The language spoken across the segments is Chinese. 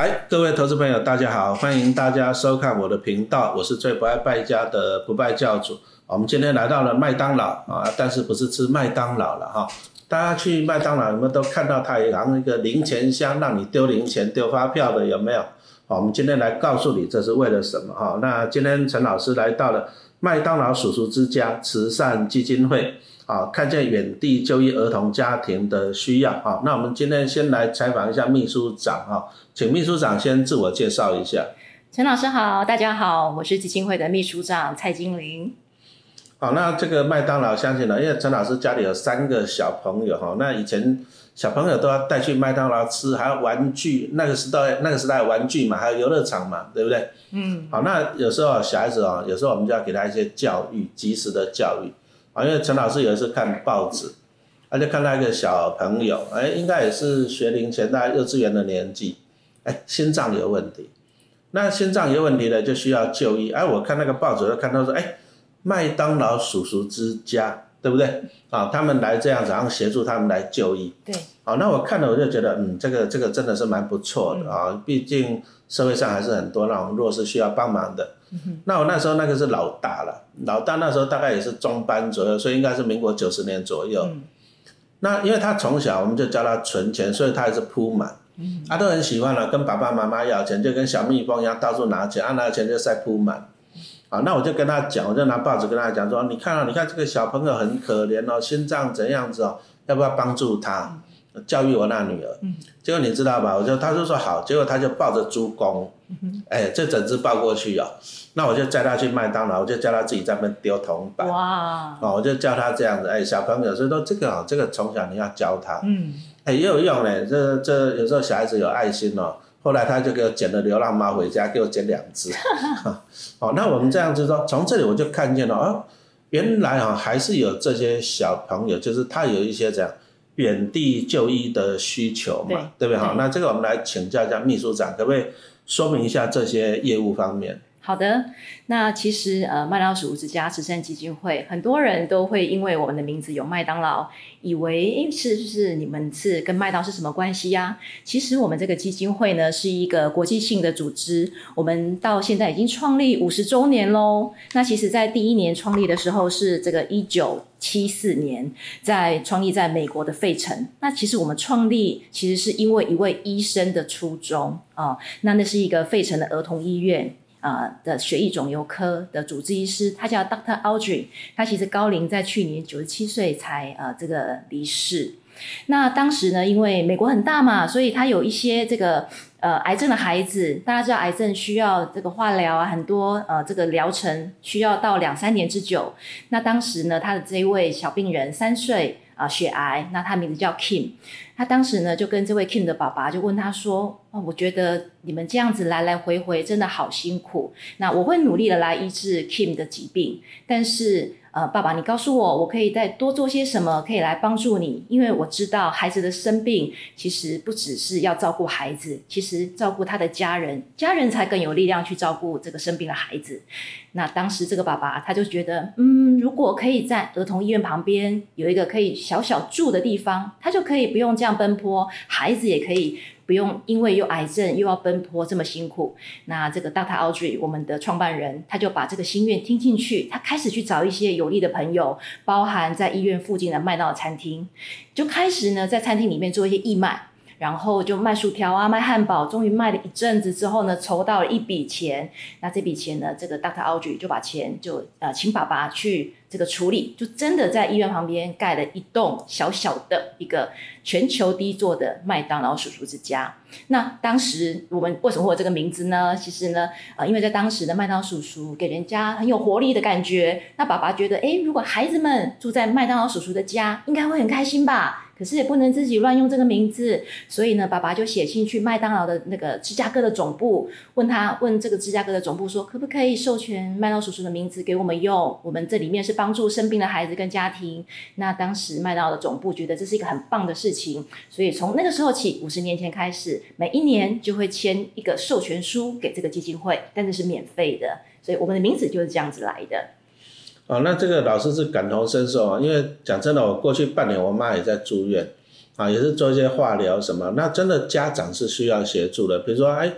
哎，各位投资朋友，大家好，欢迎大家收看我的频道，我是最不爱败家的不败教主。我们今天来到了麦当劳啊，但是不是吃麦当劳了哈？大家去麦当劳，有没有都看到它有一个零钱箱，让你丢零钱、丢发票的，有没有？好，我们今天来告诉你这是为了什么哈？那今天陈老师来到了麦当劳叔叔之家慈善基金会。啊，看见远地就医儿童家庭的需要啊，那我们今天先来采访一下秘书长啊，请秘书长先自我介绍一下。陈老师好，大家好，我是基金会的秘书长蔡金玲。好，那这个麦当劳相信了，因为陈老师家里有三个小朋友哈，那以前小朋友都要带去麦当劳吃，还有玩具，那个时代那个时代玩具嘛，还有游乐场嘛，对不对？嗯。好，那有时候小孩子啊，有时候我们就要给他一些教育，及时的教育。啊，因为陈老师有一次看报纸，他就看到一个小朋友，哎，应该也是学龄前大概幼稚园的年纪，哎，心脏有问题，那心脏有问题呢，就需要就医。哎，我看那个报纸，就看到说，哎，麦当劳叔叔之家，对不对？啊，他们来这样子，然后协助他们来就医。对。好，那我看了我就觉得，嗯，这个这个真的是蛮不错的啊，毕竟社会上还是很多那种弱势需要帮忙的。那我那时候那个是老大了，老大那时候大概也是中班左右，所以应该是民国九十年左右。那因为他从小我们就教他存钱，所以他也是铺满，他都很喜欢了，跟爸爸妈妈要钱，就跟小蜜蜂一样到处拿钱，啊拿钱就塞铺满。啊，那我就跟他讲，我就拿报纸跟他讲说，你看啊，你看这个小朋友很可怜哦，心脏怎样子哦，要不要帮助他？教育我那女儿，结果你知道吧？我就他就说好，结果他就抱着猪公，哎，这整只抱过去哦，那我就叫他去麦当劳，我就叫他自己在那边丢铜板，哇，哦，我就教他这样子，哎，小朋友，所以说这个哦，这个从小你要教他，嗯，哎，也有用嘞，这这有时候小孩子有爱心哦，后来他就给我捡了流浪猫回家，给我捡两只，哦，那我们这样子说，从这里我就看见了哦，原来啊还是有这些小朋友，就是他有一些这样。远地就医的需求嘛，对不对？好，那这个我们来请教一下秘书长，可不可以说明一下这些业务方面？好的，那其实呃，麦当劳鼠之家慈善基金会，很多人都会因为我们的名字有麦当劳，以为是不是你们是跟麦当是什么关系呀？其实我们这个基金会呢是一个国际性的组织，我们到现在已经创立五十周年喽。那其实，在第一年创立的时候是这个一九七四年，在创立在美国的费城。那其实我们创立其实是因为一位医生的初衷啊，那那是一个费城的儿童医院。呃的血液肿瘤科的主治医师，他叫 Doctor Audrey，他其实高龄，在去年九十七岁才呃这个离世。那当时呢，因为美国很大嘛，所以他有一些这个呃癌症的孩子，大家知道癌症需要这个化疗啊，很多呃这个疗程需要到两三年之久。那当时呢，他的这一位小病人三岁。啊，血癌，那他名字叫 Kim，他当时呢就跟这位 Kim 的爸爸就问他说：“哦，我觉得你们这样子来来回回真的好辛苦，那我会努力的来医治 Kim 的疾病，但是。”呃，爸爸，你告诉我，我可以再多做些什么，可以来帮助你？因为我知道孩子的生病，其实不只是要照顾孩子，其实照顾他的家人，家人才更有力量去照顾这个生病的孩子。那当时这个爸爸他就觉得，嗯，如果可以在儿童医院旁边有一个可以小小住的地方，他就可以不用这样奔波，孩子也可以。不用，因为又癌症又要奔波这么辛苦。那这个 Doctor Audrey，我们的创办人，他就把这个心愿听进去，他开始去找一些有利的朋友，包含在医院附近的麦当劳餐厅，就开始呢在餐厅里面做一些义卖。然后就卖薯条啊，卖汉堡，终于卖了一阵子之后呢，筹到了一笔钱。那这笔钱呢，这个 Dr. Audrey 就把钱就呃请爸爸去这个处理，就真的在医院旁边盖了一栋小小的一个全球第一座的麦当劳叔叔之家。那当时我们为什么会有这个名字呢？其实呢，呃，因为在当时的麦当劳叔叔给人家很有活力的感觉。那爸爸觉得，哎，如果孩子们住在麦当劳叔叔的家，应该会很开心吧。可是也不能自己乱用这个名字，所以呢，爸爸就写信去麦当劳的那个芝加哥的总部，问他问这个芝加哥的总部说，可不可以授权麦当叔叔的名字给我们用？我们这里面是帮助生病的孩子跟家庭。那当时麦当劳的总部觉得这是一个很棒的事情，所以从那个时候起，五十年前开始，每一年就会签一个授权书给这个基金会，但是是免费的，所以我们的名字就是这样子来的。哦，那这个老师是感同身受啊，因为讲真的，我过去半年我妈也在住院，啊，也是做一些化疗什么。那真的家长是需要协助的，比如说哎。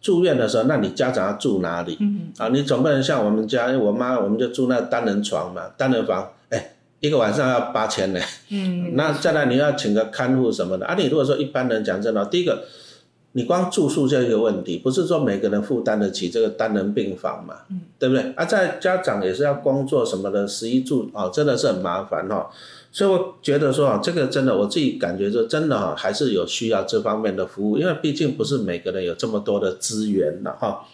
住院的时候，那你家长要住哪里？嗯啊，你总不能像我们家，因为我妈我们就住那单人床嘛，单人房，哎，一个晚上要八千呢。嗯，那再来你要请个看护什么的啊？你如果说一般人讲真的，第一个，你光住宿就一个问题，不是说每个人负担得起这个单人病房嘛，嗯，对不对？啊，在家长也是要工作什么的，食衣住哦，真的是很麻烦哈。所以我觉得说啊，这个真的，我自己感觉说真的哈，还是有需要这方面的服务，因为毕竟不是每个人有这么多的资源的哈。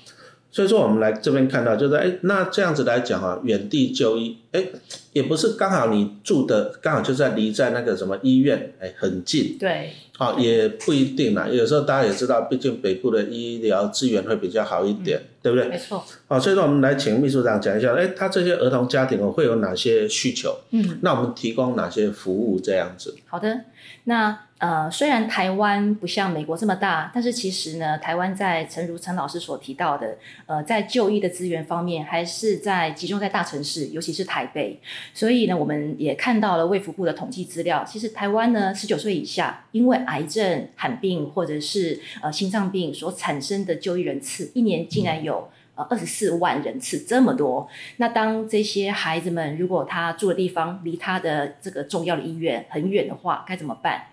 所以说我们来这边看到，就是哎，那这样子来讲啊，远地就医，哎，也不是刚好你住的刚好就在离在那个什么医院，哎，很近。对。好，也不一定啦。有时候大家也知道，毕竟北部的医疗资源会比较好一点，对不对？没错。好，所以说我们来请秘书长讲一下，哎，他这些儿童家庭哦会有哪些需求？嗯，那我们提供哪些服务这样子？好的，那。呃，虽然台湾不像美国这么大，但是其实呢，台湾在陈如陈老师所提到的，呃，在就医的资源方面，还是在集中在大城市，尤其是台北。所以呢，我们也看到了卫福部的统计资料，其实台湾呢，十九岁以下因为癌症、罕病或者是呃心脏病所产生的就医人次，一年竟然有呃二十四万人次，这么多。那当这些孩子们如果他住的地方离他的这个重要的医院很远的话，该怎么办？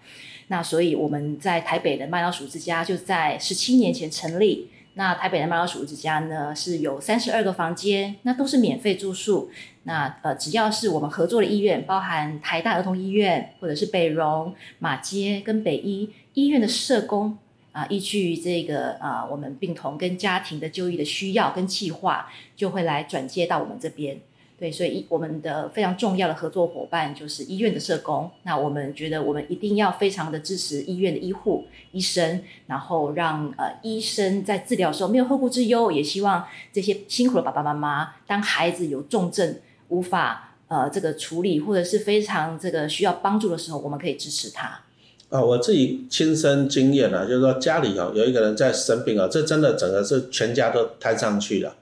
那所以我们在台北的麦老鼠之家就在十七年前成立。那台北的麦老鼠之家呢是有三十二个房间，那都是免费住宿。那呃，只要是我们合作的医院，包含台大儿童医院，或者是北荣、马街跟北医医院的社工啊，依据这个啊，我们病童跟家庭的就医的需要跟计划，就会来转接到我们这边。对，所以我们的非常重要的合作伙伴就是医院的社工。那我们觉得我们一定要非常的支持医院的医护、医生，然后让呃医生在治疗的时候没有后顾之忧。也希望这些辛苦的爸爸妈妈，当孩子有重症无法呃这个处理，或者是非常这个需要帮助的时候，我们可以支持他。啊，我自己亲身经验啊，就是说家里哦有一个人在生病啊，这真的整个是全家都摊上去了。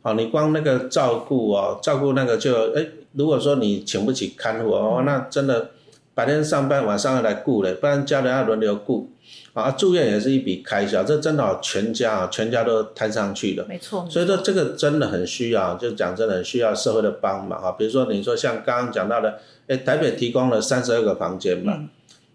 好，你光那个照顾哦，照顾那个就哎，如果说你请不起看护哦，那真的白天上班，晚上要来顾嘞，不然家人要轮流顾，啊，住院也是一笔开销，这真的全家啊，全家都摊上去了。没错。所以说这个真的很需要，就讲真的很需要社会的帮忙啊，比如说你说像刚刚讲到的，哎，台北提供了三十二个房间嘛，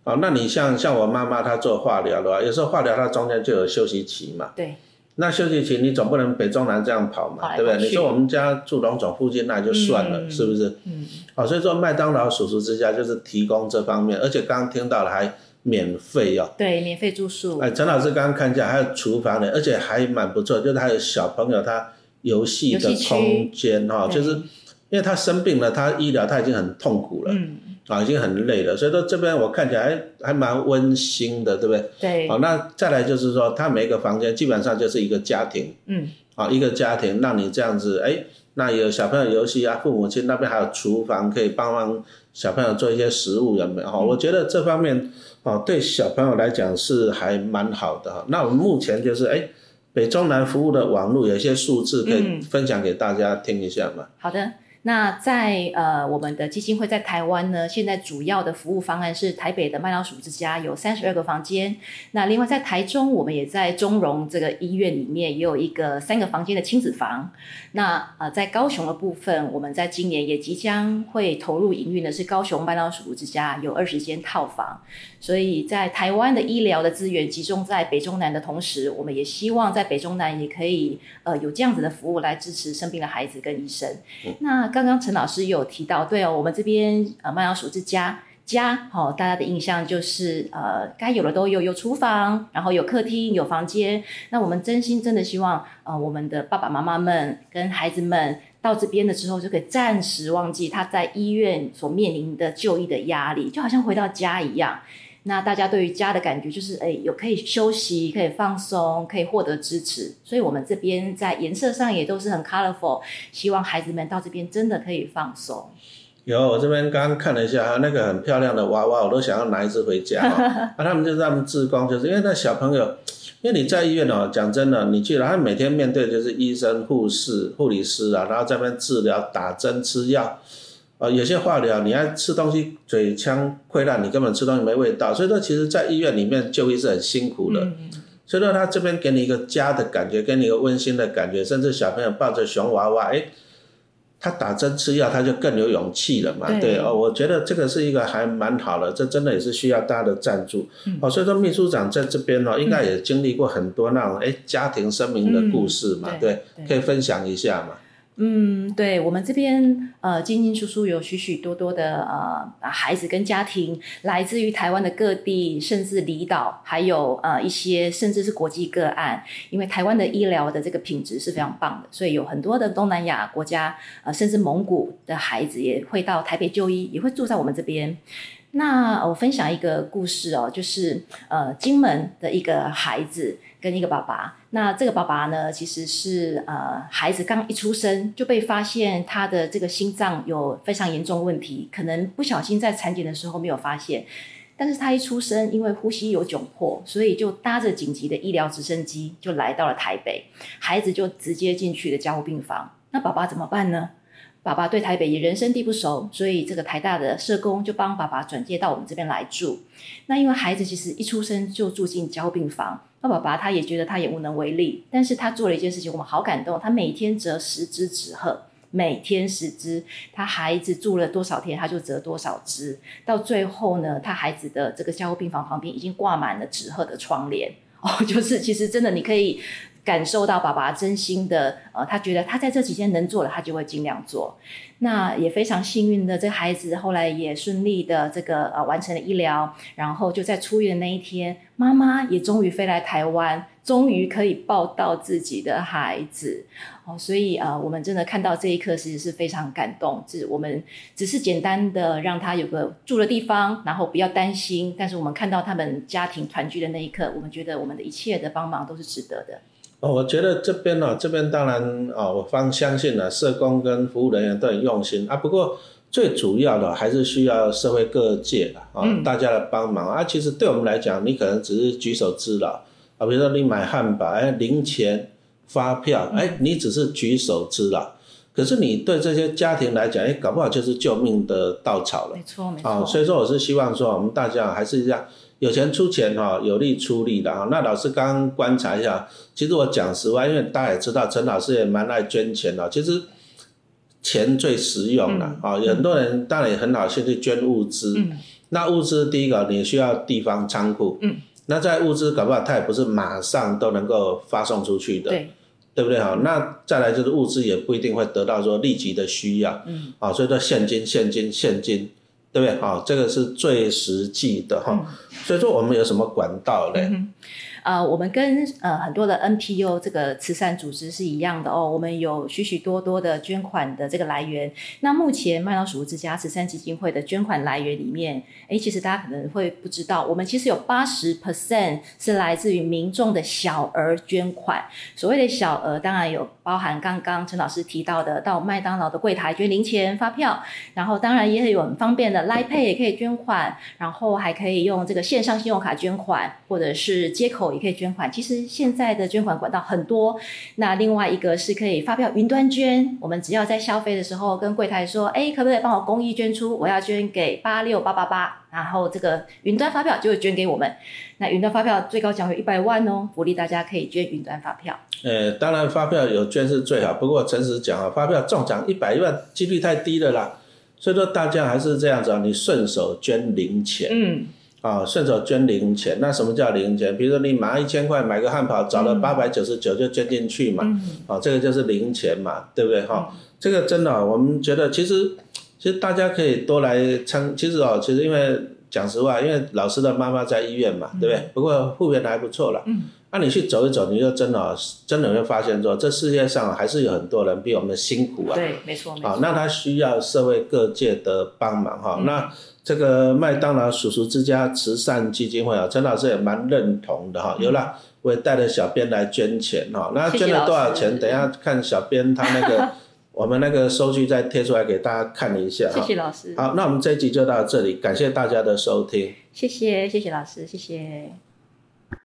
啊，那你像像我妈妈她做化疗的话，有时候化疗它中间就有休息期嘛。对。那休息期你总不能北中南这样跑嘛，对不对？你说我们家住龙总附近那就算了，是不是？嗯。好，所以说麦当劳叔叔之家就是提供这方面，而且刚刚听到了还免费哦。对，免费住宿。哎，陈老师刚刚看一下，还有厨房的，而且还蛮不错，就是还有小朋友他游戏的空间哈，就是因为他生病了，他医疗他已经很痛苦了。嗯。啊，已经很累了，所以说这边我看起来还蛮温馨的，对不对？对。好，那再来就是说，它每一个房间基本上就是一个家庭。嗯。啊，一个家庭让你这样子，哎，那有小朋友游戏啊，父母亲那边还有厨房可以帮忙小朋友做一些食物，有没有？哈，我觉得这方面哦，对小朋友来讲是还蛮好的哈。那我们目前就是哎，北中南服务的网络有一些数字可以分享给大家听一下嘛？好的。那在呃，我们的基金会在台湾呢，现在主要的服务方案是台北的麦当鼠之家有三十二个房间。那另外在台中，我们也在中荣这个医院里面也有一个三个房间的亲子房。那呃，在高雄的部分，我们在今年也即将会投入营运的是高雄麦当鼠之家有二十间套房。所以在台湾的医疗的资源集中在北中南的同时，我们也希望在北中南也可以呃有这样子的服务来支持生病的孩子跟医生。那刚刚陈老师有提到，对哦，我们这边呃麦当鼠之家家，好，大家的印象就是呃该有的都有，有厨房，然后有客厅，有房间。那我们真心真的希望呃我们的爸爸妈妈们跟孩子们到这边的时候，就可以暂时忘记他在医院所面临的就医的压力，就好像回到家一样。那大家对于家的感觉就是，哎，有可以休息，可以放松，可以获得支持。所以，我们这边在颜色上也都是很 colorful，希望孩子们到这边真的可以放松。有，我这边刚刚看了一下，那个很漂亮的娃娃，我都想要拿一只回家。那 他们就是他们自光，就是因为那小朋友，因为你在医院哦，讲真的，你去了，他每天面对就是医生、护士、护理师啊，然后这边治疗、打针、吃药。呃，有些化疗你要吃东西嘴腔溃烂，你根本吃东西没味道，所以说其实在医院里面就医是很辛苦的。所以说他这边给你一个家的感觉，给你一个温馨的感觉，甚至小朋友抱着熊娃娃，哎。他打针吃药，他就更有勇气了嘛？对哦，我觉得这个是一个还蛮好的，这真的也是需要大家的赞助。哦，所以说秘书长在这边哦，应该也经历过很多那种哎家庭生命的故事嘛？对，可以分享一下嘛？嗯，对我们这边呃，进进出出有许许多多的呃孩子跟家庭，来自于台湾的各地，甚至离岛，还有呃一些甚至是国际个案。因为台湾的医疗的这个品质是非常棒的，所以有很多的东南亚国家，呃，甚至蒙古的孩子也会到台北就医，也会住在我们这边。那我分享一个故事哦，就是呃，金门的一个孩子跟一个爸爸。那这个爸爸呢，其实是呃，孩子刚一出生就被发现他的这个心脏有非常严重问题，可能不小心在产检的时候没有发现，但是他一出生因为呼吸有窘迫，所以就搭着紧急的医疗直升机就来到了台北，孩子就直接进去了加护病房。那爸爸怎么办呢？爸爸对台北也人生地不熟，所以这个台大的社工就帮爸爸转介到我们这边来住。那因为孩子其实一出生就住进交病房，那爸爸他也觉得他也无能为力。但是他做了一件事情，我们好感动。他每天折十只纸鹤，每天十只。他孩子住了多少天，他就折多少只。到最后呢，他孩子的这个交病房旁边已经挂满了纸鹤的窗帘。哦，就是其实真的你可以。感受到爸爸真心的，呃，他觉得他在这几天能做的，他就会尽量做。那也非常幸运的，这孩子后来也顺利的这个呃完成了医疗，然后就在出院的那一天，妈妈也终于飞来台湾，终于可以抱到自己的孩子。哦，所以呃，我们真的看到这一刻，其实是非常感动。是我们只是简单的让他有个住的地方，然后不要担心。但是我们看到他们家庭团聚的那一刻，我们觉得我们的一切的帮忙都是值得的。哦，我觉得这边呢，这边当然啊，我方相信呢，社工跟服务人员都很用心啊。不过最主要的还是需要社会各界的啊，大家的帮忙啊。其实对我们来讲，你可能只是举手之劳啊。比如说你买汉堡，哎，零钱、发票，哎，你只是举手之劳。可是你对这些家庭来讲，哎，搞不好就是救命的稻草了。没错，没错。啊，所以说我是希望说，我们大家还是这样。有钱出钱哈，有力出力的哈。那老师刚刚观察一下，其实我讲实话，因为大家也知道，陈老师也蛮爱捐钱的。其实钱最实用了啊，有很多人当然也很好心去捐物资。那物资第一个你需要地方仓库。嗯。那在物资搞不好，它也不是马上都能够发送出去的。对。对不对哈？那再来就是物资也不一定会得到说立即的需要。嗯。啊，所以说现金，现金，现金。对不对？好，这个是最实际的哈。所以说，我们有什么管道嘞？呃，我们跟呃很多的 NPO 这个慈善组织是一样的哦。我们有许许多多的捐款的这个来源。那目前麦老鼠之家慈善基金会的捐款来源里面，哎，其实大家可能会不知道，我们其实有八十 percent 是来自于民众的小额捐款。所谓的小额，当然有包含刚刚陈老师提到的到麦当劳的柜台捐零钱发票，然后当然也有很方便的 Line Pay 也可以捐款，然后还可以用这个线上信用卡捐款，或者是接口。也可以捐款，其实现在的捐款管道很多。那另外一个是可以发票云端捐，我们只要在消费的时候跟柜台说，哎，可不可以帮我公益捐出？我要捐给八六八八八，然后这个云端发票就会捐给我们。那云端发票最高奖有一百万哦，鼓励大家可以捐云端发票。呃，当然发票有捐是最好，不过诚实讲啊，发票中奖一百万几率太低了啦，所以说大家还是这样子啊，你顺手捐零钱。嗯。啊，顺手捐零钱，那什么叫零钱？比如说你拿一千块买个汉堡，找了八百九十九就捐进去嘛，啊，这个就是零钱嘛，对不对哈？这个真的，我们觉得其实其实大家可以多来参，其实哦，其实因为讲实话，因为老师的妈妈在医院嘛，对不对？不过复原的还不错了。嗯。那你去走一走，你就真的真的会发现说，这世界上还是有很多人比我们辛苦啊。对，没错。啊，那他需要社会各界的帮忙哈。那这个麦当劳叔叔之家慈善基金会啊，陈老师也蛮认同的哈。有了，我也带着小编来捐钱哈。那捐了多少钱？等下看小编他那个，我们那个收据再贴出来给大家看一下。谢谢老师。好，那我们这一集就到这里，感谢大家的收听。谢谢，谢谢老师，谢谢。